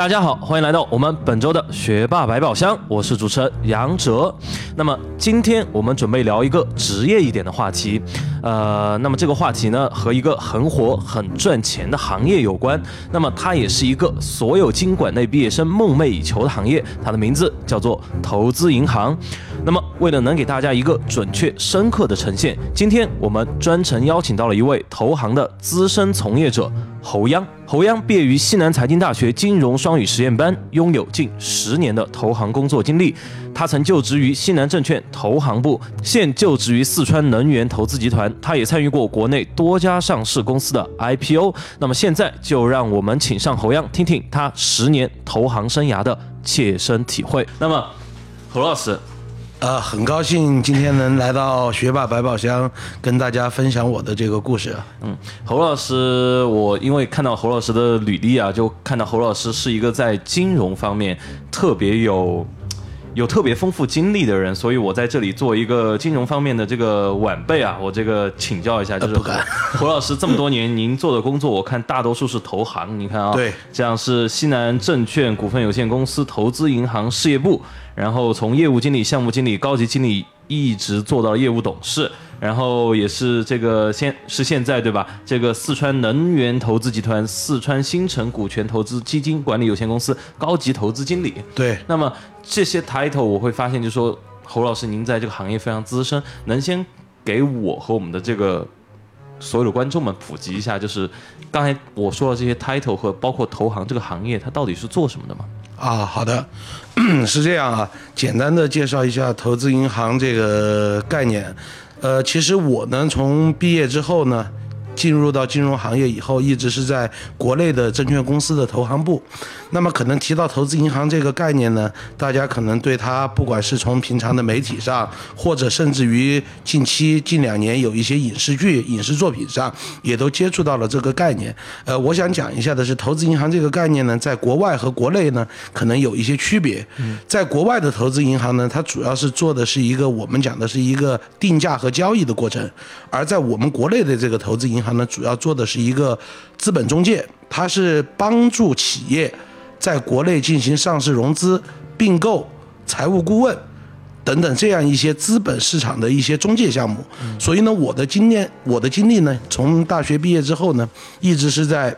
大家好，欢迎来到我们本周的学霸百宝箱，我是主持人杨哲。那么今天我们准备聊一个职业一点的话题，呃，那么这个话题呢和一个很火、很赚钱的行业有关。那么它也是一个所有经管类毕业生梦寐以求的行业，它的名字叫做投资银行。那么为了能给大家一个准确、深刻的呈现，今天我们专程邀请到了一位投行的资深从业者侯央。侯央毕业于西南财经大学金融双语实验班，拥有近十年的投行工作经历。他曾就职于西南证券投行部，现就职于四川能源投资集团。他也参与过国内多家上市公司的 IPO。那么现在就让我们请上侯央，听听他十年投行生涯的切身体会。那么，侯老师。呃，很高兴今天能来到学霸百宝箱，跟大家分享我的这个故事。嗯，侯老师，我因为看到侯老师的履历啊，就看到侯老师是一个在金融方面特别有。有特别丰富经历的人，所以我在这里做一个金融方面的这个晚辈啊，我这个请教一下，就是 胡老师这么多年您做的工作，我看大多数是投行，你看啊，对，这样是西南证券股份有限公司投资银行事业部，然后从业务经理、项目经理、高级经理一直做到业务董事。然后也是这个现是现在对吧？这个四川能源投资集团四川新城股权投资基金管理有限公司高级投资经理。对，那么这些 title 我会发现，就是说侯老师您在这个行业非常资深，能先给我和我们的这个所有的观众们普及一下，就是刚才我说的这些 title 和包括投行这个行业，它到底是做什么的吗？啊，好的，是这样啊，简单的介绍一下投资银行这个概念。呃，其实我呢，从毕业之后呢。进入到金融行业以后，一直是在国内的证券公司的投行部。那么，可能提到投资银行这个概念呢，大家可能对它，不管是从平常的媒体上，或者甚至于近期近两年有一些影视剧、影视作品上，也都接触到了这个概念。呃，我想讲一下的是，投资银行这个概念呢，在国外和国内呢，可能有一些区别。在国外的投资银行呢，它主要是做的是一个我们讲的是一个定价和交易的过程，而在我们国内的这个投资银行。呢，主要做的是一个资本中介，它是帮助企业在国内进行上市融资、并购、财务顾问等等这样一些资本市场的一些中介项目。所以呢，我的经验，我的经历呢，从大学毕业之后呢，一直是在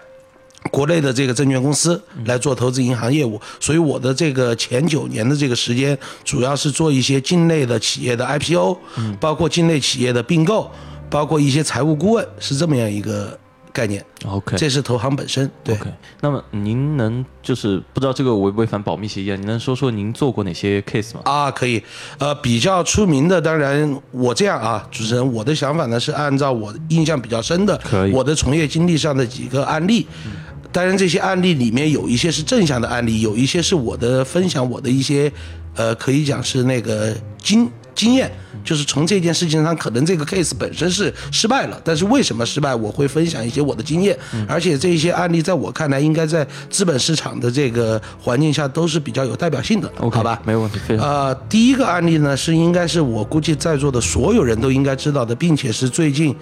国内的这个证券公司来做投资银行业务。所以我的这个前九年的这个时间，主要是做一些境内的企业的 IPO，包括境内企业的并购。包括一些财务顾问是这么样一个概念，OK，这是投行本身。对，那么您能就是不知道这个违不违反保密协议啊？您能说说您做过哪些 case 吗？啊，可以，呃，比较出名的，当然我这样啊，主持人，我的想法呢是按照我印象比较深的，可以，我的从业经历上的几个案例，当然这些案例里面有一些是正向的案例，有一些是我的分享，我的一些，呃，可以讲是那个经。经验就是从这件事情上，可能这个 case 本身是失败了，但是为什么失败，我会分享一些我的经验，而且这些案例在我看来，应该在资本市场的这个环境下都是比较有代表性的，好吧？没问题。呃，第一个案例呢，是应该是我估计在座的所有人都应该知道的，并且是最近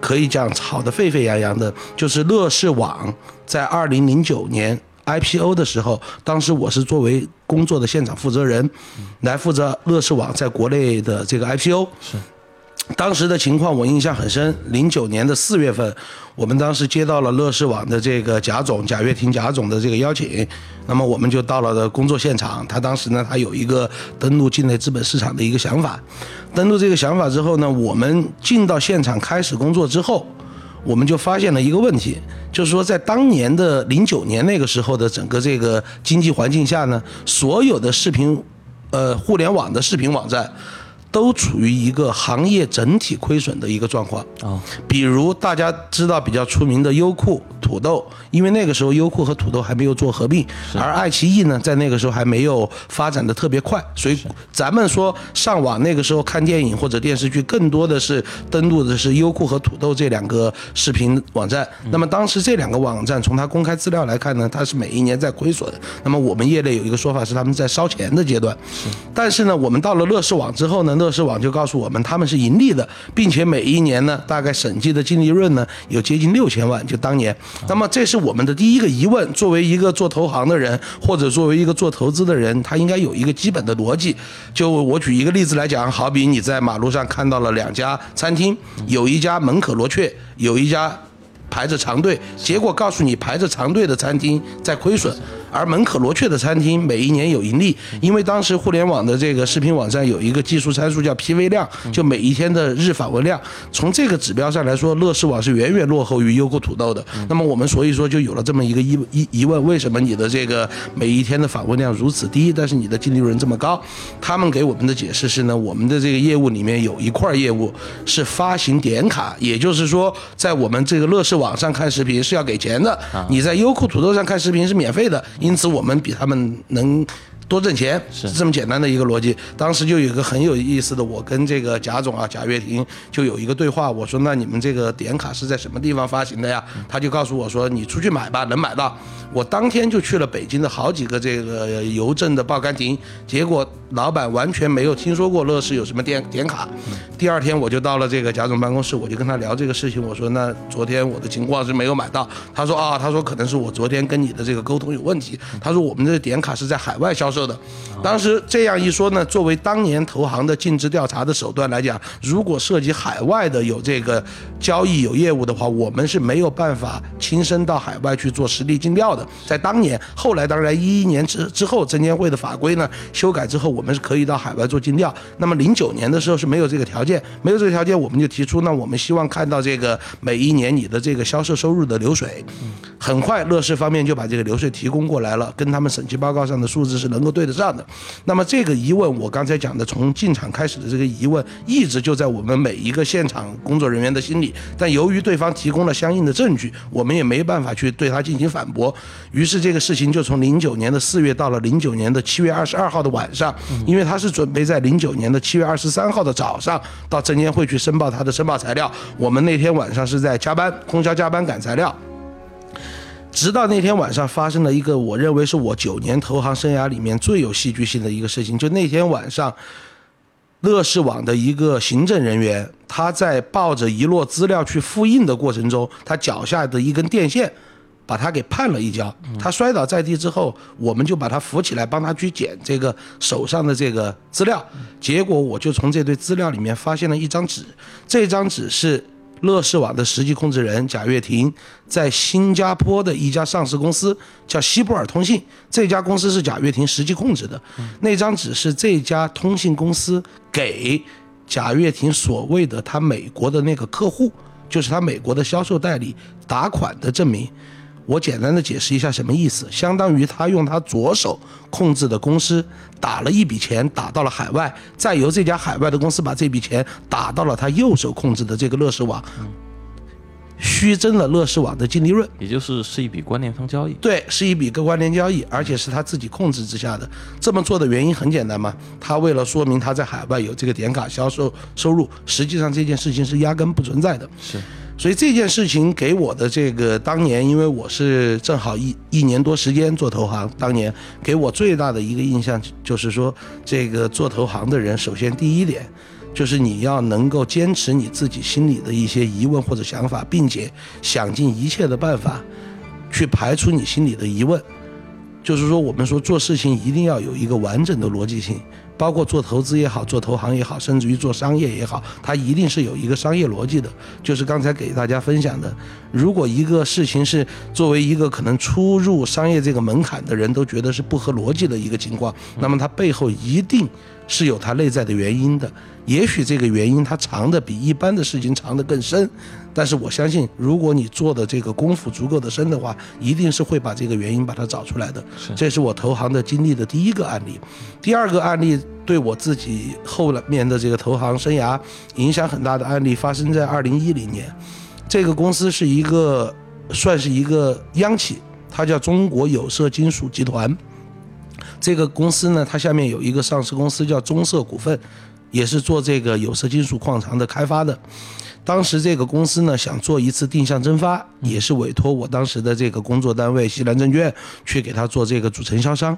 可以讲炒得沸沸扬扬的，就是乐视网在二零零九年。IPO 的时候，当时我是作为工作的现场负责人，来负责乐视网在国内的这个 IPO。是，当时的情况我印象很深。零九年的四月份，我们当时接到了乐视网的这个贾总贾跃亭贾总的这个邀请，那么我们就到了的工作现场。他当时呢，他有一个登陆境内资本市场的一个想法。登陆这个想法之后呢，我们进到现场开始工作之后。我们就发现了一个问题，就是说，在当年的零九年那个时候的整个这个经济环境下呢，所有的视频，呃，互联网的视频网站，都处于一个行业整体亏损的一个状况。哦，比如大家知道比较出名的优酷、土豆，因为那个时候优酷和土豆还没有做合并，而爱奇艺呢，在那个时候还没有发展的特别快，所以咱们说上网那个时候看电影或者电视剧，更多的是登录的是优酷和土豆这两个视频网站。那么当时这两个网站从它公开资料来看呢，它是每一年在亏损。那么我们业内有一个说法是他们在烧钱的阶段，但是呢，我们到了乐视网之后呢，乐视网就告诉我们他们是盈利的，并且每一年呢，大概审计的净利润呢有接近六千万，就当年。那么这是我们的第一个疑问，作为一个做投行的人，或者作为一个做投资的人，他应该有一个基本的逻辑。就我举一个例子来讲，好比你在马路上看到了两家餐厅，有一家门可罗雀，有一家排着长队，结果告诉你排着长队的餐厅在亏损。而门可罗雀的餐厅每一年有盈利，因为当时互联网的这个视频网站有一个技术参数叫 PV 量，就每一天的日访问量。从这个指标上来说，乐视网是远远落后于优酷土豆的。那么我们所以说就有了这么一个疑疑疑问：为什么你的这个每一天的访问量如此低，但是你的净利润这么高？他们给我们的解释是呢，我们的这个业务里面有一块业务是发行点卡，也就是说，在我们这个乐视网上看视频是要给钱的，你在优酷土豆上看视频是免费的。因此，我们比他们能多挣钱，是这么简单的一个逻辑。当时就有一个很有意思的，我跟这个贾总啊，贾跃亭就有一个对话。我说：“那你们这个点卡是在什么地方发行的呀？”他就告诉我说：“你出去买吧，能买到。”我当天就去了北京的好几个这个邮政的报刊亭，结果老板完全没有听说过乐视有什么点点卡。第二天我就到了这个贾总办公室，我就跟他聊这个事情。我说：“那昨天我的情况是没有买到。”他说：“啊，他说可能是我昨天跟你的这个沟通有问题。”他说：“我们这个点卡是在海外销售。”的，当时这样一说呢，作为当年投行的尽职调查的手段来讲，如果涉及海外的有这个交易有业务的话，我们是没有办法亲身到海外去做实地尽调的。在当年，后来当然一一年之之后，证监会的法规呢修改之后，我们是可以到海外做尽调。那么零九年的时候是没有这个条件，没有这个条件，我们就提出，那我们希望看到这个每一年你的这个销售收入的流水。很快，乐视方面就把这个流水提供过来了，跟他们审计报告上的数字是能够对得上的。那么这个疑问，我刚才讲的从进场开始的这个疑问，一直就在我们每一个现场工作人员的心里。但由于对方提供了相应的证据，我们也没办法去对他进行反驳。于是这个事情就从零九年的四月到了零九年的七月二十二号的晚上，因为他是准备在零九年的七月二十三号的早上到证监会去申报他的申报材料。我们那天晚上是在加班，通宵加班赶材料。直到那天晚上发生了一个我认为是我九年投行生涯里面最有戏剧性的一个事情，就那天晚上，乐视网的一个行政人员，他在抱着一摞资料去复印的过程中，他脚下的一根电线把他给绊了一跤，他摔倒在地之后，我们就把他扶起来，帮他去捡这个手上的这个资料，结果我就从这堆资料里面发现了一张纸，这张纸是。乐视网的实际控制人贾跃亭在新加坡的一家上市公司叫西布尔通信，这家公司是贾跃亭实际控制的。那张纸是这家通信公司给贾跃亭所谓的他美国的那个客户，就是他美国的销售代理打款的证明。我简单的解释一下什么意思，相当于他用他左手控制的公司打了一笔钱打到了海外，再由这家海外的公司把这笔钱打到了他右手控制的这个乐视网，虚增了乐视网的净利润，也就是是一笔关联方交易。对，是一笔个关联交易，而且是他自己控制之下的。这么做的原因很简单嘛，他为了说明他在海外有这个点卡销售收入，实际上这件事情是压根不存在的。是。所以这件事情给我的这个当年，因为我是正好一一年多时间做投行，当年给我最大的一个印象就是说，这个做投行的人，首先第一点，就是你要能够坚持你自己心里的一些疑问或者想法，并且想尽一切的办法去排除你心里的疑问。就是说，我们说做事情一定要有一个完整的逻辑性。包括做投资也好，做投行也好，甚至于做商业也好，它一定是有一个商业逻辑的。就是刚才给大家分享的，如果一个事情是作为一个可能出入商业这个门槛的人都觉得是不合逻辑的一个情况，那么它背后一定是有它内在的原因的。也许这个原因它藏的比一般的事情藏得更深。但是我相信，如果你做的这个功夫足够的深的话，一定是会把这个原因把它找出来的。这是我投行的经历的第一个案例。第二个案例对我自己后面的这个投行生涯影响很大的案例，发生在二零一零年。这个公司是一个算是一个央企，它叫中国有色金属集团。这个公司呢，它下面有一个上市公司叫中色股份，也是做这个有色金属矿藏的开发的。当时这个公司呢想做一次定向增发，也是委托我当时的这个工作单位西南证券去给他做这个主承销商。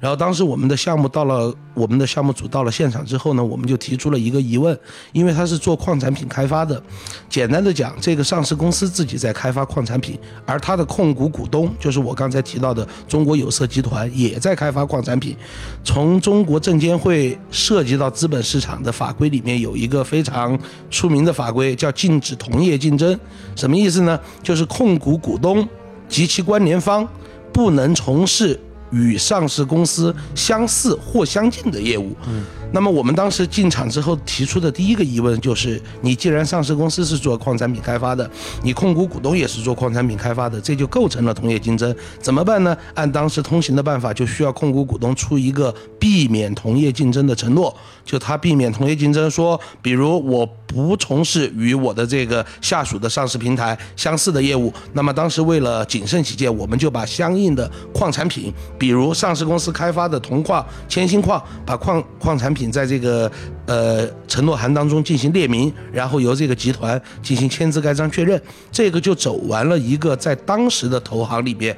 然后当时我们的项目到了，我们的项目组到了现场之后呢，我们就提出了一个疑问，因为他是做矿产品开发的，简单的讲，这个上市公司自己在开发矿产品，而他的控股股东就是我刚才提到的中国有色集团也在开发矿产品。从中国证监会涉及到资本市场的法规里面有一个非常出名的法规叫禁止同业竞争，什么意思呢？就是控股股东及其关联方不能从事。与上市公司相似或相近的业务。嗯，那么我们当时进场之后提出的第一个疑问就是：你既然上市公司是做矿产品开发的，你控股股东也是做矿产品开发的，这就构成了同业竞争，怎么办呢？按当时通行的办法，就需要控股股东出一个避免同业竞争的承诺，就他避免同业竞争，说，比如我。不从事与我的这个下属的上市平台相似的业务，那么当时为了谨慎起见，我们就把相应的矿产品，比如上市公司开发的铜矿、铅锌矿，把矿矿产品在这个呃承诺函当中进行列明，然后由这个集团进行签字盖章确认，这个就走完了一个在当时的投行里边。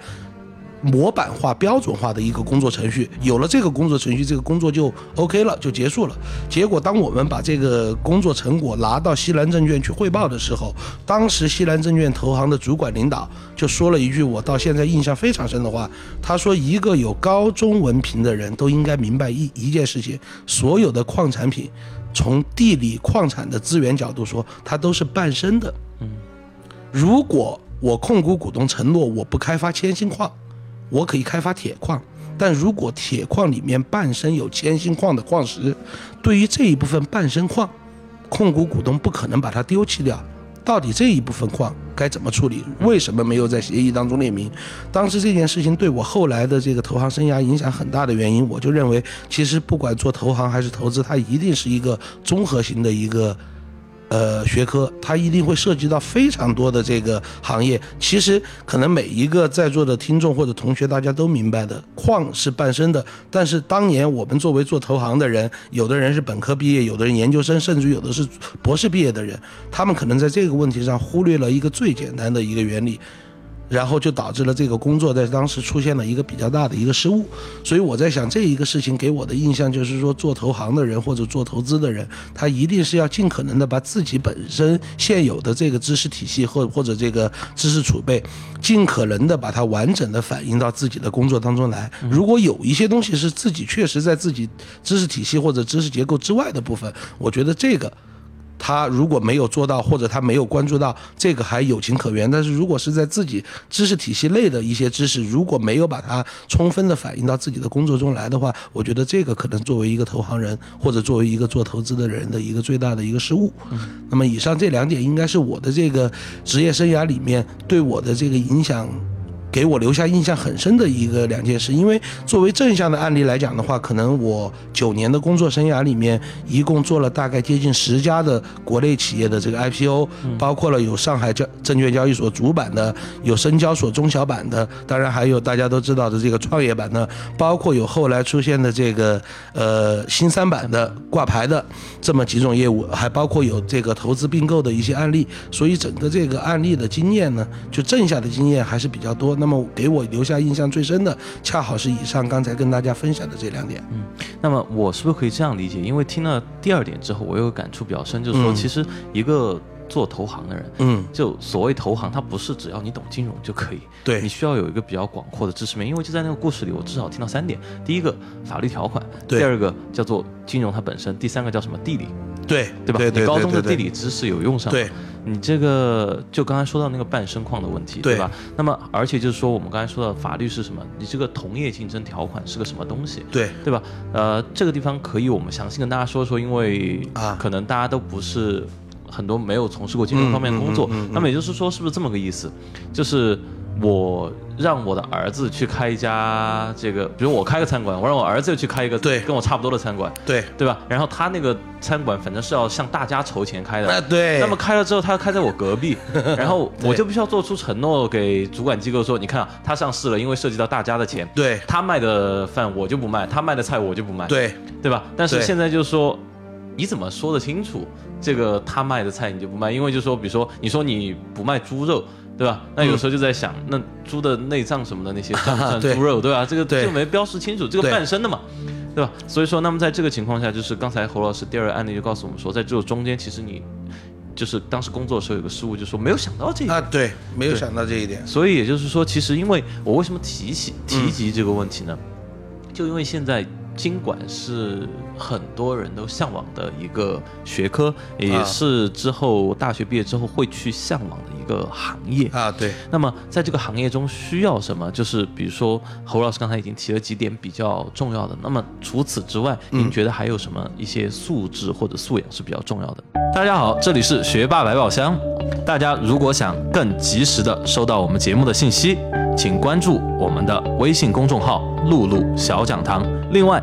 模板化、标准化的一个工作程序，有了这个工作程序，这个工作就 OK 了，就结束了。结果，当我们把这个工作成果拿到西南证券去汇报的时候，当时西南证券投行的主管领导就说了一句我到现在印象非常深的话，他说：“一个有高中文凭的人都应该明白一一件事情，所有的矿产品，从地理矿产的资源角度说，它都是半生的。如果我控股股东承诺我不开发铅锌矿。”我可以开发铁矿，但如果铁矿里面伴生有铅锌矿的矿石，对于这一部分伴生矿，控股股东不可能把它丢弃掉。到底这一部分矿该怎么处理？为什么没有在协议当中列明？当时这件事情对我后来的这个投行生涯影响很大的原因，我就认为，其实不管做投行还是投资，它一定是一个综合型的一个。呃，学科它一定会涉及到非常多的这个行业。其实可能每一个在座的听众或者同学，大家都明白的，矿是半生的。但是当年我们作为做投行的人，有的人是本科毕业，有的人研究生，甚至有的是博士毕业的人，他们可能在这个问题上忽略了一个最简单的一个原理。然后就导致了这个工作在当时出现了一个比较大的一个失误，所以我在想这一个事情给我的印象就是说，做投行的人或者做投资的人，他一定是要尽可能的把自己本身现有的这个知识体系或或者这个知识储备，尽可能的把它完整的反映到自己的工作当中来。如果有一些东西是自己确实在自己知识体系或者知识结构之外的部分，我觉得这个。他如果没有做到，或者他没有关注到这个，还有情可原。但是如果是在自己知识体系内的一些知识，如果没有把它充分的反映到自己的工作中来的话，我觉得这个可能作为一个投行人，或者作为一个做投资的人的一个最大的一个失误。那么以上这两点应该是我的这个职业生涯里面对我的这个影响。给我留下印象很深的一个两件事，因为作为正向的案例来讲的话，可能我九年的工作生涯里面，一共做了大概接近十家的国内企业的这个 IPO，包括了有上海交证券交易所主板的，有深交所中小板的，当然还有大家都知道的这个创业板的，包括有后来出现的这个呃新三板的挂牌的这么几种业务，还包括有这个投资并购的一些案例，所以整个这个案例的经验呢，就正向的经验还是比较多。那那么给我留下印象最深的，恰好是以上刚才跟大家分享的这两点。嗯，那么我是不是可以这样理解？因为听了第二点之后，我有感触比较深，就是说，其实一个做投行的人，嗯，就所谓投行，它不是只要你懂金融就可以，对你需要有一个比较广阔的知识面。因为就在那个故事里，我至少听到三点：第一个法律条款，第二个叫做金融它本身，第三个叫什么地理，对对吧？你高中的地理知识有用上。对。你这个就刚才说到那个半生矿的问题，对吧？那么而且就是说，我们刚才说到法律是什么？你这个同业竞争条款是个什么东西？对，对吧？呃，这个地方可以我们详细跟大家说说，因为啊，可能大家都不是很多没有从事过金融方面的工作。那么也就是说，是不是这么个意思？就是我让我的儿子去开一家这个，比如我开个餐馆，我让我儿子去开一个对跟我差不多的餐馆，对，对吧？然后他那个餐馆反正是要向大家筹钱开的，那么开了之后，他开在我隔壁，然后我就必须要做出承诺给主管机构说，你看啊，他上市了，因为涉及到大家的钱，对他卖的饭我就不卖，他卖的菜我就不卖，对对吧？但是现在就是说，你怎么说得清楚这个他卖的菜你就不卖？因为就说，比如说你说你不卖猪肉。对吧？那有时候就在想，那猪的内脏什么的那些 算不算对猪肉？对吧？这个对就没标识清楚，这个半生的嘛，对吧？所以说，那么在这个情况下，就是刚才侯老师第二个案例就告诉我们说，在这个中间，其实你就是当时工作的时候有个失误，就是说没有想到这一点。啊，对，没有想到这一点。所以也就是说，其实因为我为什么提起提及这个问题呢？就因为现在经管是很多人都向往的一个学科，也是之后大学毕业之后会去向往的一个行业。啊，对，那么在这个行业中需要什么？就是比如说侯老师刚才已经提了几点比较重要的。那么除此之外，您觉得还有什么一些素质或者素养是比较重要的？大家好，这里是学霸百宝箱。大家如果想更及时的收到我们节目的信息，请关注我们的微信公众号“露露小讲堂”。另外，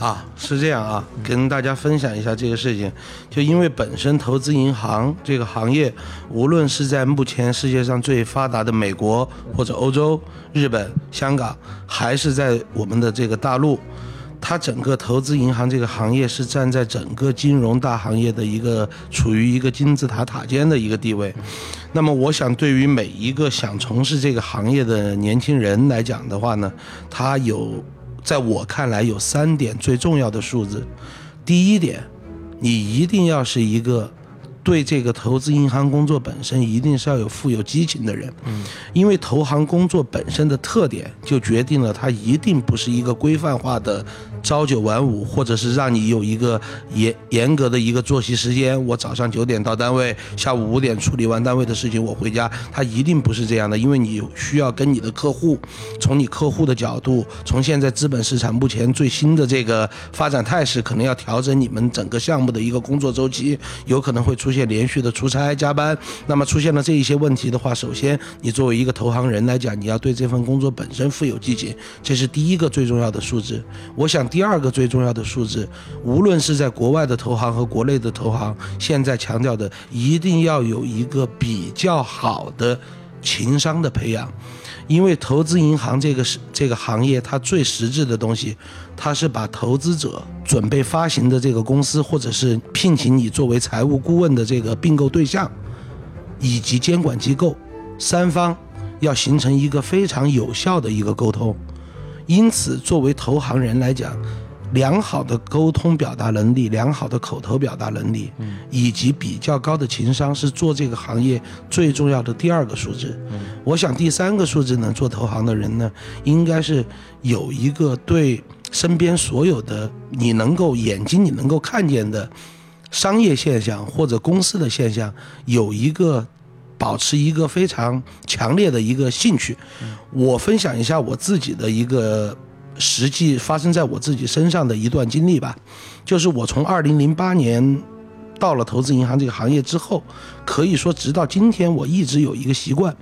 啊，是这样啊，跟大家分享一下这个事情。就因为本身投资银行这个行业，无论是在目前世界上最发达的美国或者欧洲、日本、香港，还是在我们的这个大陆，它整个投资银行这个行业是站在整个金融大行业的一个处于一个金字塔塔尖的一个地位。那么，我想对于每一个想从事这个行业的年轻人来讲的话呢，他有。在我看来，有三点最重要的数字。第一点，你一定要是一个对这个投资银行工作本身一定是要有富有激情的人。嗯，因为投行工作本身的特点就决定了它一定不是一个规范化的朝九晚五，或者是让你有一个严严格的一个作息时间。我早上九点到单位，下午五点处理完单位的事情，我回家。他一定不是这样的，因为你需要跟你的客户，从你客户的角度，从现在资本市场目前最新的这个发展态势，可能要调整你们整个项目的一个工作周期，有可能会出现连续的出差加班。那么出现了这一些问题的话，首先你作为一个投行人来讲，你要对这份工作本身富有激情，这是第一个最重要的素质。我想第二个最重要的素质，无论是在国外的投行和国内的投行，现在强调的一定要有一个比较好的情商的培养。因为投资银行这个是这个行业，它最实质的东西，它是把投资者准备发行的这个公司，或者是聘请你作为财务顾问的这个并购对象，以及监管机构三方要形成一个非常有效的一个沟通。因此，作为投行人来讲，良好的沟通表达能力、良好的口头表达能力，以及比较高的情商，是做这个行业最重要的第二个素质。我想第三个素质呢，做投行的人呢，应该是有一个对身边所有的你能够眼睛你能够看见的商业现象或者公司的现象，有一个保持一个非常强烈的一个兴趣。我分享一下我自己的一个实际发生在我自己身上的一段经历吧，就是我从二零零八年到了投资银行这个行业之后，可以说直到今天，我一直有一个习惯，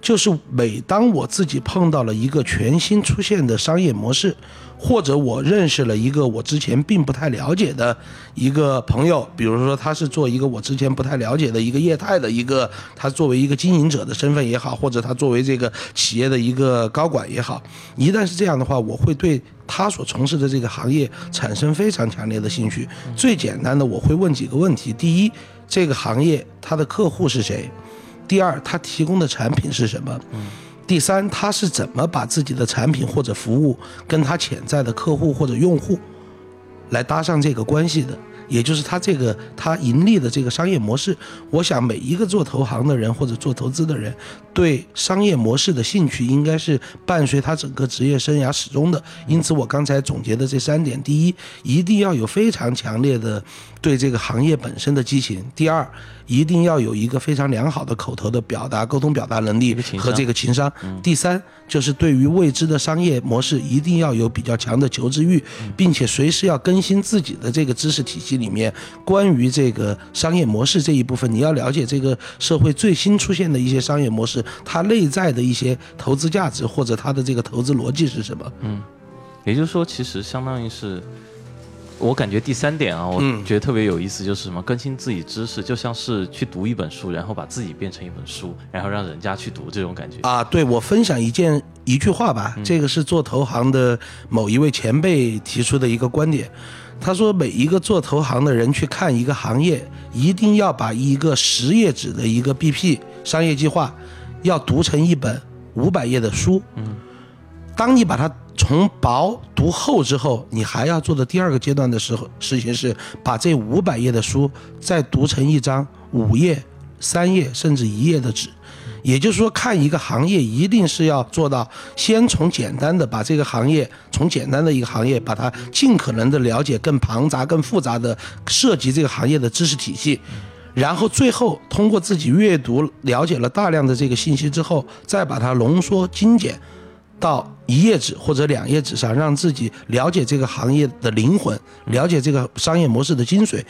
就是每当我自己碰到了一个全新出现的商业模式，或者我认识了一个我之前并不太了解的一个朋友，比如说他是做一个我之前不太了解的一个业态的一个，他作为一个经营者的身份也好，或者他作为这个企业的一个高管也好，一旦是这样的话，我会对他所从事的这个行业产生非常强烈的兴趣。最简单的，我会问几个问题：第一，这个行业它的客户是谁？第二，他提供的产品是什么？第三，他是怎么把自己的产品或者服务跟他潜在的客户或者用户来搭上这个关系的？也就是他这个他盈利的这个商业模式。我想每一个做投行的人或者做投资的人，对商业模式的兴趣应该是伴随他整个职业生涯始终的。因此，我刚才总结的这三点：第一，一定要有非常强烈的对这个行业本身的激情；第二，一定要有一个非常良好的口头的表达、沟通表达能力和这个情商；第三，就是对于未知的商业模式，一定要有比较强的求知欲，并且随时要更新自己的这个知识体系里面关于这个商业模式这一部分，你要了解这个社会最新出现的一些商业模式，它内在的一些投资价值或者它的这个投资逻辑是什么？嗯，也就是说，其实相当于是。我感觉第三点啊，我觉得特别有意思，就是什么更新自己知识，就像是去读一本书，然后把自己变成一本书，然后让人家去读这种感觉啊。对，我分享一件一句话吧，这个是做投行的某一位前辈提出的一个观点，他说每一个做投行的人去看一个行业，一定要把一个十页纸的一个 BP 商业计划，要读成一本五百页的书。嗯，当你把它。从薄读厚之后，你还要做的第二个阶段的时候，事情是把这五百页的书再读成一张五页、三页甚至一页的纸。也就是说，看一个行业一定是要做到先从简单的把这个行业从简单的一个行业，把它尽可能的了解更庞杂、更复杂的涉及这个行业的知识体系，然后最后通过自己阅读了解了大量的这个信息之后，再把它浓缩精简。到一页纸或者两页纸上，让自己了解这个行业的灵魂，了解这个商业模式的精髓，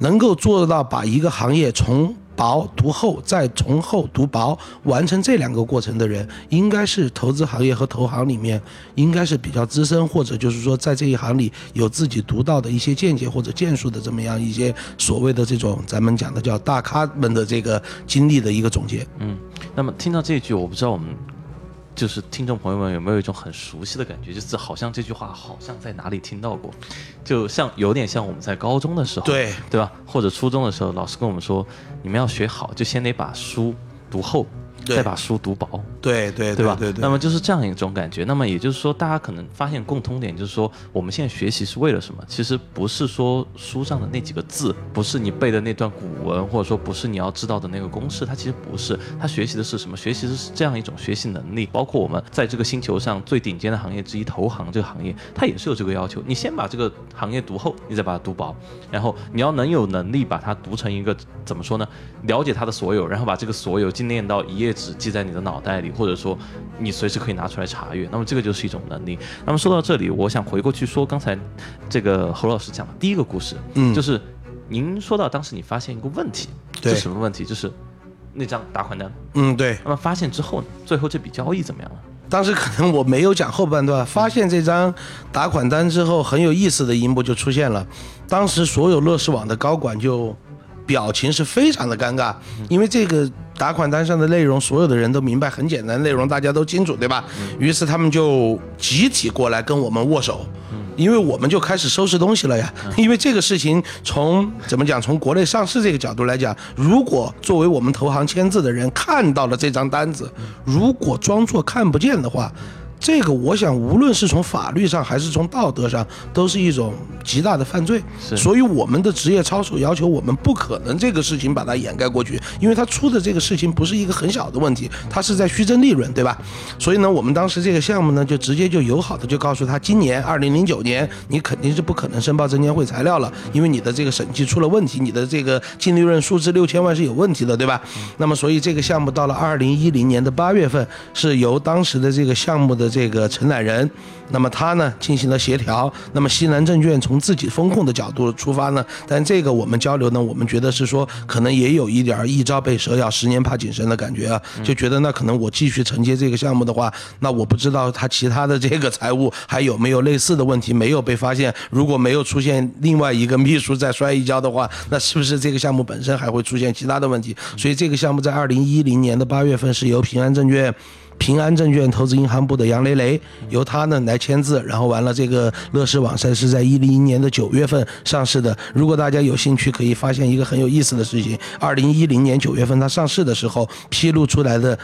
能够做到把一个行业从薄读厚，再从厚读薄，完成这两个过程的人，应该是投资行业和投行里面应该是比较资深，或者就是说在这一行里有自己独到的一些见解或者建树的这么样一些所谓的这种咱们讲的叫大咖们的这个经历的一个总结。嗯，那么听到这句，我不知道我们。就是听众朋友们有没有一种很熟悉的感觉？就是好像这句话好像在哪里听到过，就像有点像我们在高中的时候，对对吧？或者初中的时候，老师跟我们说，你们要学好，就先得把书读厚。再把书读薄，对对对吧？对对。那么就是这样一种感觉。那么也就是说，大家可能发现共通点，就是说，我们现在学习是为了什么？其实不是说书上的那几个字，不是你背的那段古文，或者说不是你要知道的那个公式，它其实不是。它学习的是什么？学习的是这样一种学习能力。包括我们在这个星球上最顶尖的行业之一——投行这个行业，它也是有这个要求。你先把这个行业读厚，你再把它读薄，然后你要能有能力把它读成一个怎么说呢？了解它的所有，然后把这个所有精炼到一页纸，记在你的脑。脑袋里，或者说你随时可以拿出来查阅，那么这个就是一种能力。那么说到这里，我想回过去说刚才这个侯老师讲的第一个故事，嗯，就是您说到当时你发现一个问题，是什么问题？就是那张打款单，嗯，对。那么发现之后呢？最后这笔交易怎么样了？当时可能我没有讲后半段，发现这张打款单之后，很有意思的一幕就出现了。当时所有乐视网的高管就表情是非常的尴尬，因为这个。打款单上的内容，所有的人都明白，很简单，内容大家都清楚，对吧？于是他们就集体过来跟我们握手，因为我们就开始收拾东西了呀。因为这个事情从怎么讲，从国内上市这个角度来讲，如果作为我们投行签字的人看到了这张单子，如果装作看不见的话。这个我想，无论是从法律上还是从道德上，都是一种极大的犯罪。所以我们的职业操守要求我们不可能这个事情把它掩盖过去，因为他出的这个事情不是一个很小的问题，他是在虚增利润，对吧？所以呢，我们当时这个项目呢，就直接就友好的就告诉他，今年二零零九年你肯定是不可能申报证监会材料了，因为你的这个审计出了问题，你的这个净利润数字六千万是有问题的，对吧？那么所以这个项目到了二零一零年的八月份，是由当时的这个项目的。这个承揽人，那么他呢进行了协调。那么西南证券从自己风控的角度出发呢，但这个我们交流呢，我们觉得是说可能也有一点一朝被蛇咬，十年怕井绳的感觉啊，就觉得那可能我继续承接这个项目的话，那我不知道他其他的这个财务还有没有类似的问题没有被发现。如果没有出现另外一个秘书再摔一跤的话，那是不是这个项目本身还会出现其他的问题？所以这个项目在二零一零年的八月份是由平安证券。平安证券投资银行部的杨雷雷，由他呢来签字，然后完了，这个乐视网站是在一零年的九月份上市的。如果大家有兴趣，可以发现一个很有意思的事情：二零一零年九月份它上市的时候，披露出来的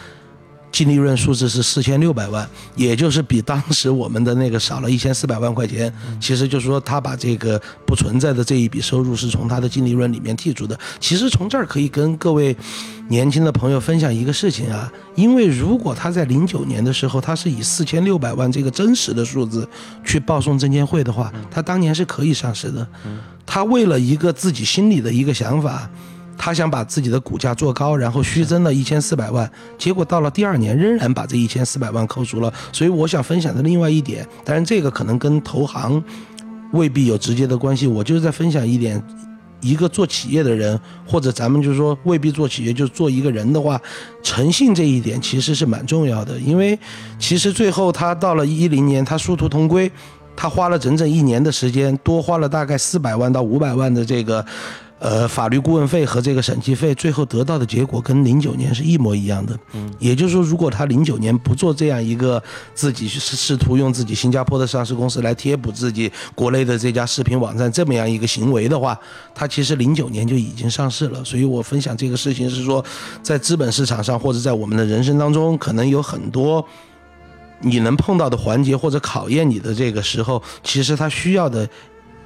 净利润数字是四千六百万，也就是比当时我们的那个少了一千四百万块钱。其实就是说，他把这个不存在的这一笔收入是从他的净利润里面剔除的。其实从这儿可以跟各位年轻的朋友分享一个事情啊，因为如果他在零九年的时候，他是以四千六百万这个真实的数字去报送证监会的话，他当年是可以上市的。他为了一个自己心里的一个想法。他想把自己的股价做高，然后虚增了一千四百万，结果到了第二年仍然把这一千四百万扣除了。所以我想分享的另外一点，当然这个可能跟投行未必有直接的关系，我就是在分享一点，一个做企业的人，或者咱们就是说未必做企业，就是做一个人的话，诚信这一点其实是蛮重要的。因为其实最后他到了一零年，他殊途同归，他花了整整一年的时间，多花了大概四百万到五百万的这个。呃，法律顾问费和这个审计费，最后得到的结果跟零九年是一模一样的。嗯，也就是说，如果他零九年不做这样一个自己试试图用自己新加坡的上市公司来贴补自己国内的这家视频网站这么样一个行为的话，他其实零九年就已经上市了。所以我分享这个事情是说，在资本市场上或者在我们的人生当中，可能有很多你能碰到的环节或者考验你的这个时候，其实他需要的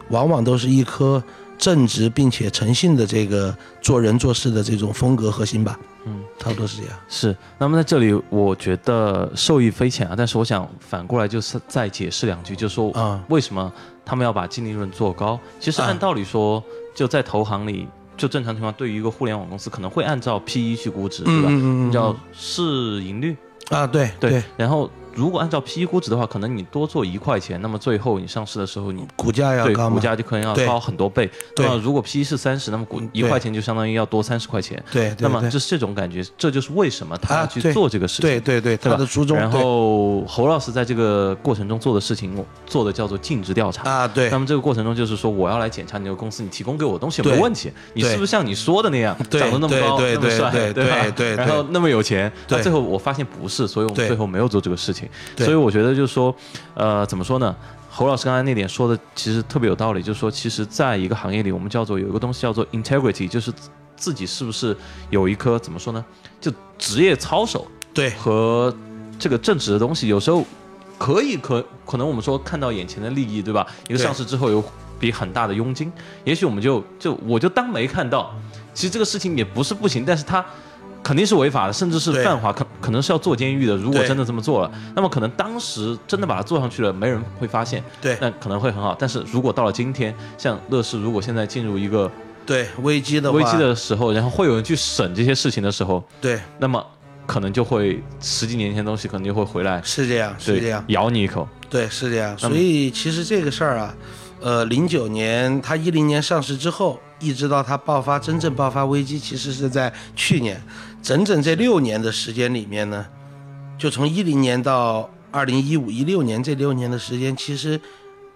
往往都是一颗。正直并且诚信的这个做人做事的这种风格核心吧，嗯，差不多是这样。是，那么在这里我觉得受益匪浅啊，但是我想反过来就是再解释两句，就说啊，为什么他们要把净利润做高？其实按道理说，就在投行里，就正常情况，对于一个互联网公司，可能会按照 P E 去估值，对吧？叫市盈率啊，对对，然后。如果按照 P/E 估值的话，可能你多做一块钱，那么最后你上市的时候，你股价要高股价就可能要高很多倍。那么如果 P/E 是三十，那么股一块钱就相当于要多三十块钱。对，那么就是这种感觉，这就是为什么他要去做这个事情。对对对，他的初衷。然后侯老师在这个过程中做的事情，做的叫做尽职调查啊。对。那么这个过程中就是说，我要来检查你这个公司，你提供给我的东西有没有问题？你是不是像你说的那样长得那么高、那么帅，对吧？对。然后那么有钱，那最后我发现不是，所以我们最后没有做这个事情。所以我觉得。就是说，呃，怎么说呢？侯老师刚才那点说的其实特别有道理，就是说，其实在一个行业里，我们叫做有一个东西叫做 integrity，就是自己是不是有一颗怎么说呢？就职业操守对和这个正直的东西，有时候可以可可能我们说看到眼前的利益，对吧？一个上市之后有笔很大的佣金，也许我们就就我就当没看到。其实这个事情也不是不行，但是他。肯定是违法的，甚至是犯法，可可能是要坐监狱的。如果真的这么做了，那么可能当时真的把它做上去了，没人会发现，对，那可能会很好。但是如果到了今天，像乐视，如果现在进入一个对危机的危机的时候，然后会有人去审这些事情的时候，对，那么可能就会十几年前的东西可能就会回来，是这样，是这样，咬你一口，对，是这样。所以其实这个事儿啊。呃，零九年它一零年上市之后，一直到它爆发真正爆发危机，其实是在去年，整整这六年的时间里面呢，就从一零年到二零一五一六年这六年的时间，其实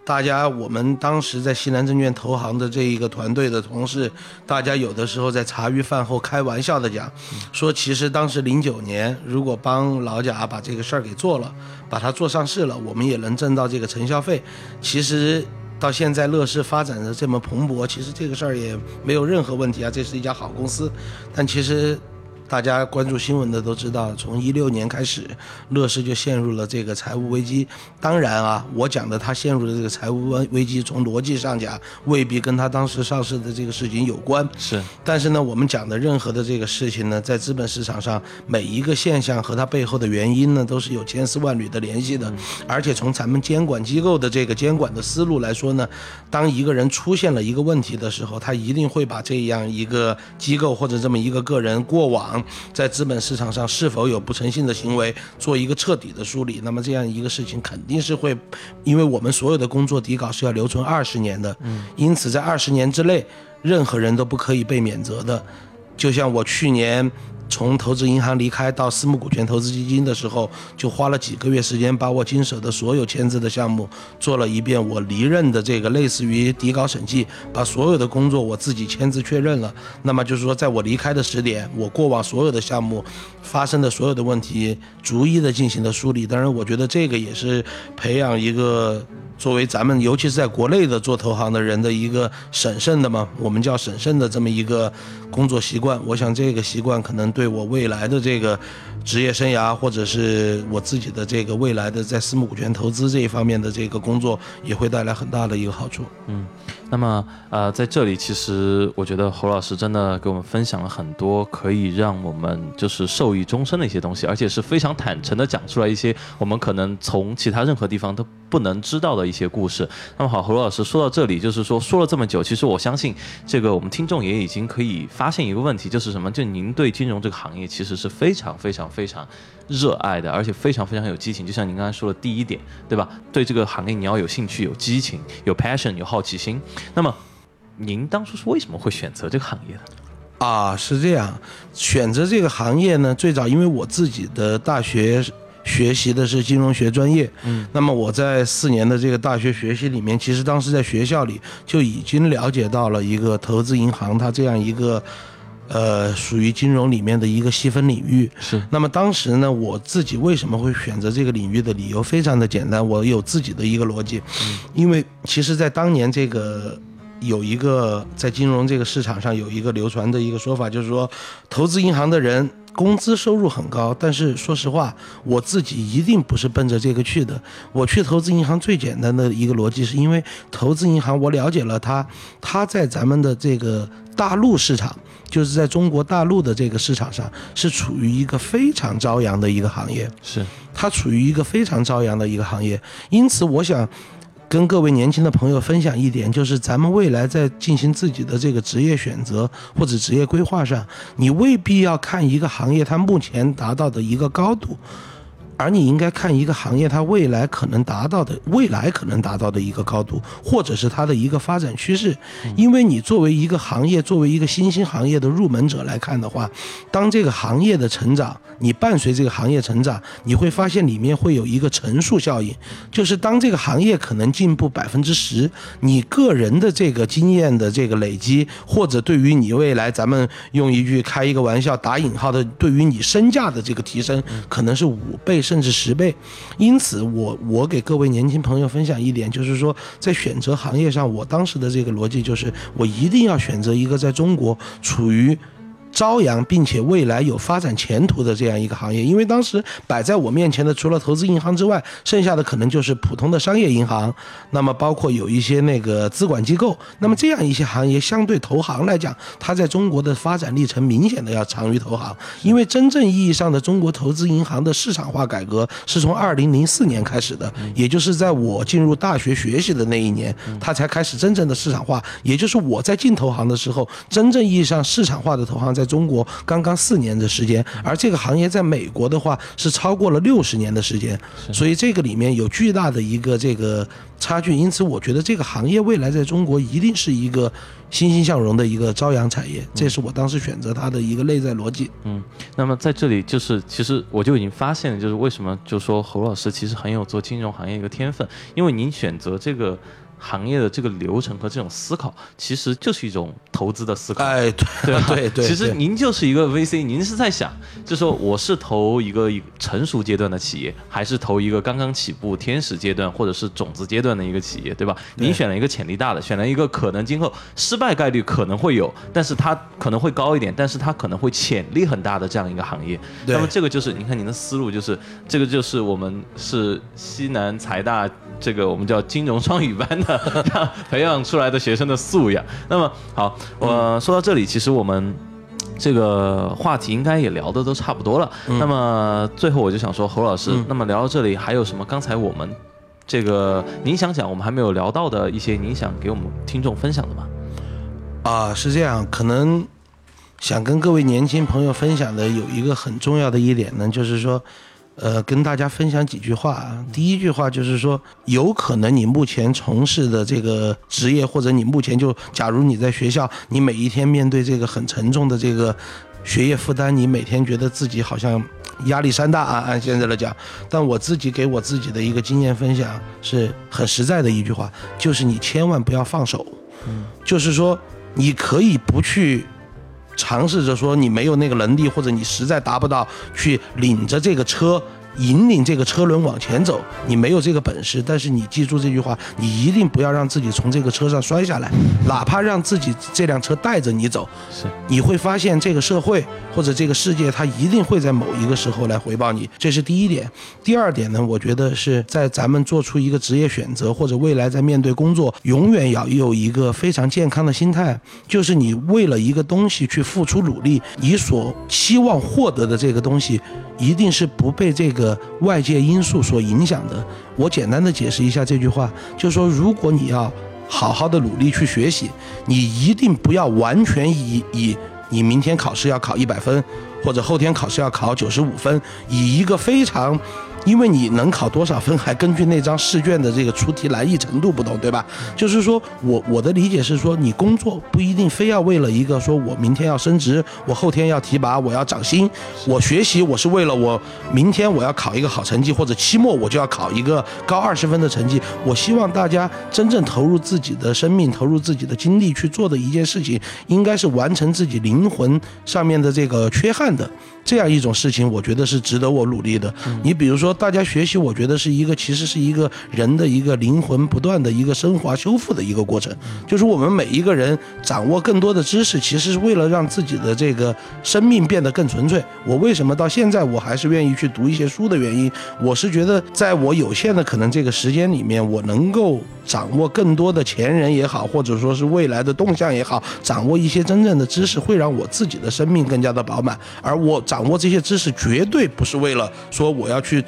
大家我们当时在西南证券投行的这一个团队的同事，大家有的时候在茶余饭后开玩笑的讲，说其实当时零九年如果帮老贾把这个事儿给做了，把它做上市了，我们也能挣到这个承销费，其实。到现在，乐视发展的这么蓬勃，其实这个事儿也没有任何问题啊，这是一家好公司。但其实。大家关注新闻的都知道，从一六年开始，乐视就陷入了这个财务危机。当然啊，我讲的他陷入的这个财务危危机，从逻辑上讲，未必跟他当时上市的这个事情有关。是。但是呢，我们讲的任何的这个事情呢，在资本市场上，每一个现象和它背后的原因呢，都是有千丝万缕的联系的。而且从咱们监管机构的这个监管的思路来说呢，当一个人出现了一个问题的时候，他一定会把这样一个机构或者这么一个个人过往。在资本市场上是否有不诚信的行为，做一个彻底的梳理，那么这样一个事情肯定是会，因为我们所有的工作底稿是要留存二十年的，嗯，因此在二十年之内，任何人都不可以被免责的，就像我去年。从投资银行离开到私募股权投资基金的时候，就花了几个月时间，把我经手的所有签字的项目做了一遍。我离任的这个类似于底稿审计，把所有的工作我自己签字确认了。那么就是说，在我离开的时点，我过往所有的项目发生的所有的问题，逐一的进行了梳理。当然，我觉得这个也是培养一个作为咱们尤其是在国内的做投行的人的一个审慎的嘛，我们叫审慎的这么一个工作习惯。我想这个习惯可能对我未来的这个职业生涯，或者是我自己的这个未来的在私募股权投资这一方面的这个工作，也会带来很大的一个好处。嗯，那么呃，在这里其实我觉得侯老师真的给我们分享了很多可以让我们就是受益终身的一些东西，而且是非常坦诚的讲出来一些我们可能从其他任何地方都不能知道的一些故事。那么好，侯老师说到这里，就是说说了这么久，其实我相信这个我们听众也已经可以发现一个问题，就是什么？就您对金融这个行业其实是非常非常非常热爱的，而且非常非常有激情。就像您刚才说的第一点，对吧？对这个行业你要有兴趣、有激情、有 passion、有好奇心。那么您当初是为什么会选择这个行业的？啊，是这样，选择这个行业呢，最早因为我自己的大学学习的是金融学专业，嗯，那么我在四年的这个大学学习里面，其实当时在学校里就已经了解到了一个投资银行它这样一个，呃，属于金融里面的一个细分领域。是，那么当时呢，我自己为什么会选择这个领域的理由非常的简单，我有自己的一个逻辑，因为其实，在当年这个。有一个在金融这个市场上有一个流传的一个说法，就是说，投资银行的人工资收入很高，但是说实话，我自己一定不是奔着这个去的。我去投资银行最简单的一个逻辑，是因为投资银行我了解了它，它在咱们的这个大陆市场，就是在中国大陆的这个市场上，是处于一个非常朝阳的一个行业，是它处于一个非常朝阳的一个行业，因此我想。跟各位年轻的朋友分享一点，就是咱们未来在进行自己的这个职业选择或者职业规划上，你未必要看一个行业它目前达到的一个高度。而你应该看一个行业它未来可能达到的未来可能达到的一个高度，或者是它的一个发展趋势。因为你作为一个行业，作为一个新兴行业的入门者来看的话，当这个行业的成长，你伴随这个行业成长，你会发现里面会有一个乘数效应，就是当这个行业可能进步百分之十，你个人的这个经验的这个累积，或者对于你未来，咱们用一句开一个玩笑打引号的，对于你身价的这个提升，可能是五倍。甚至十倍，因此我我给各位年轻朋友分享一点，就是说在选择行业上，我当时的这个逻辑就是，我一定要选择一个在中国处于。朝阳，并且未来有发展前途的这样一个行业，因为当时摆在我面前的，除了投资银行之外，剩下的可能就是普通的商业银行，那么包括有一些那个资管机构，那么这样一些行业，相对投行来讲，它在中国的发展历程明显的要长于投行，因为真正意义上的中国投资银行的市场化改革是从二零零四年开始的，也就是在我进入大学学习的那一年，它才开始真正的市场化，也就是我在进投行的时候，真正意义上市场化的投行。在中国刚刚四年的时间，而这个行业在美国的话是超过了六十年的时间，所以这个里面有巨大的一个这个差距。因此，我觉得这个行业未来在中国一定是一个欣欣向荣的一个朝阳产业，这是我当时选择它的一个内在逻辑。嗯，那么在这里就是，其实我就已经发现了，就是为什么就说侯老师其实很有做金融行业一个天分，因为您选择这个。行业的这个流程和这种思考，其实就是一种投资的思考。哎，对对 对，其实您就是一个 VC，您是在想，就说我是投一个成熟阶段的企业，还是投一个刚刚起步天使阶段或者是种子阶段的一个企业，对吧？您选了一个潜力大的，选了一个可能今后失败概率可能会有，但是它可能会高一点，但是它可能会潜力很大的这样一个行业。那么这个就是，您看您的思路就是，这个就是我们是西南财大。这个我们叫金融双语班的 培养出来的学生的素养。那么好，我说到这里，其实我们这个话题应该也聊的都差不多了。那么最后我就想说，侯老师，那么聊到这里还有什么？刚才我们这个您想讲我们还没有聊到的一些，您想给我们听众分享的吗？啊，是这样，可能想跟各位年轻朋友分享的有一个很重要的一点呢，就是说。呃，跟大家分享几句话啊。第一句话就是说，有可能你目前从事的这个职业，或者你目前就，假如你在学校，你每一天面对这个很沉重的这个学业负担，你每天觉得自己好像压力山大啊。按现在来讲，但我自己给我自己的一个经验分享是很实在的一句话，就是你千万不要放手。嗯，就是说你可以不去。尝试着说你没有那个能力，或者你实在达不到去领着这个车引领这个车轮往前走，你没有这个本事。但是你记住这句话，你一定不要让自己从这个车上摔下来，哪怕让自己这辆车带着你走，是你会发现这个社会或者这个世界，它一定会在某一个时候来回报你。这是第一点。第二点呢，我觉得是在咱们做出一个职业选择或者未来在面对工作，永远要有一个非常健康的心态，就是你为了一个东西去付出努力，你所期望获得的这个东西，一定是不被这个外界因素所影响的。我简单的解释一下这句话，就是说，如果你要好好的努力去学习，你一定不要完全以以你明天考试要考一百分，或者后天考试要考九十五分，以一个非常。因为你能考多少分，还根据那张试卷的这个出题难易程度不同，对吧？就是说我我的理解是说，你工作不一定非要为了一个说我明天要升职，我后天要提拔，我要涨薪。我学习我是为了我明天我要考一个好成绩，或者期末我就要考一个高二十分的成绩。我希望大家真正投入自己的生命，投入自己的精力去做的一件事情，应该是完成自己灵魂上面的这个缺憾的。这样一种事情，我觉得是值得我努力的。你比如说，大家学习，我觉得是一个，其实是一个人的一个灵魂不断的一个升华修复的一个过程。就是我们每一个人掌握更多的知识，其实是为了让自己的这个生命变得更纯粹。我为什么到现在我还是愿意去读一些书的原因，我是觉得在我有限的可能这个时间里面，我能够掌握更多的前人也好，或者说是未来的动向也好，掌握一些真正的知识，会让我自己的生命更加的饱满。而我掌握这些知识绝对不是为了说我要去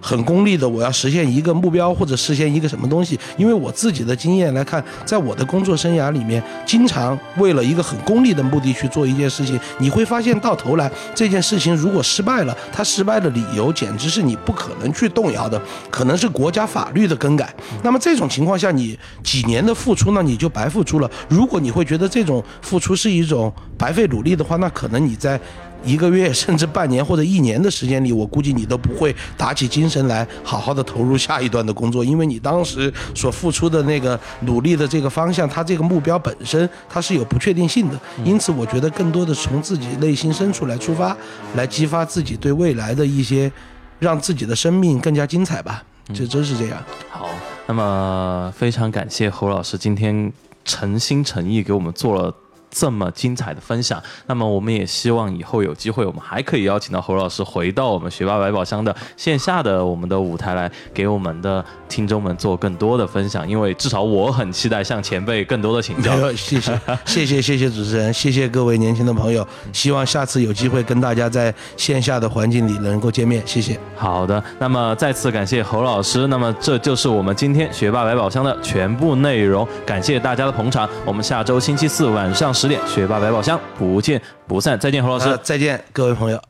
很功利的，我要实现一个目标或者实现一个什么东西。因为我自己的经验来看，在我的工作生涯里面，经常为了一个很功利的目的去做一件事情，你会发现到头来这件事情如果失败了，它失败的理由简直是你不可能去动摇的，可能是国家法律的更改。那么这种情况下，你几年的付出呢，你就白付出了。如果你会觉得这种付出是一种白费努力的话，那可能你在。一个月 甚至半年或者一年的时间里，我估计你都不会打起精神来好好的投入下一段的工作，因为你当时所付出的那个努力的这个方向，它这个目标本身它是有不确定性的。因此，我觉得更多的从自己内心深处来出发，来激发自己对未来的一些，让自己的生命更加精彩吧。这真是这样。好，那么非常感谢侯老师今天诚心诚意给我们做了。这么精彩的分享，那么我们也希望以后有机会，我们还可以邀请到侯老师回到我们学霸百宝箱的线下的我们的舞台来，给我们的听众们做更多的分享。因为至少我很期待向前辈更多的请教。谢谢，谢谢，谢谢主持人，谢谢各位年轻的朋友。希望下次有机会跟大家在线下的环境里能够见面。谢谢。好的，那么再次感谢侯老师。那么这就是我们今天学霸百宝箱的全部内容。感谢大家的捧场。我们下周星期四晚上。十点，学霸百宝箱，不见不散。再见，何老师。再见，各位朋友。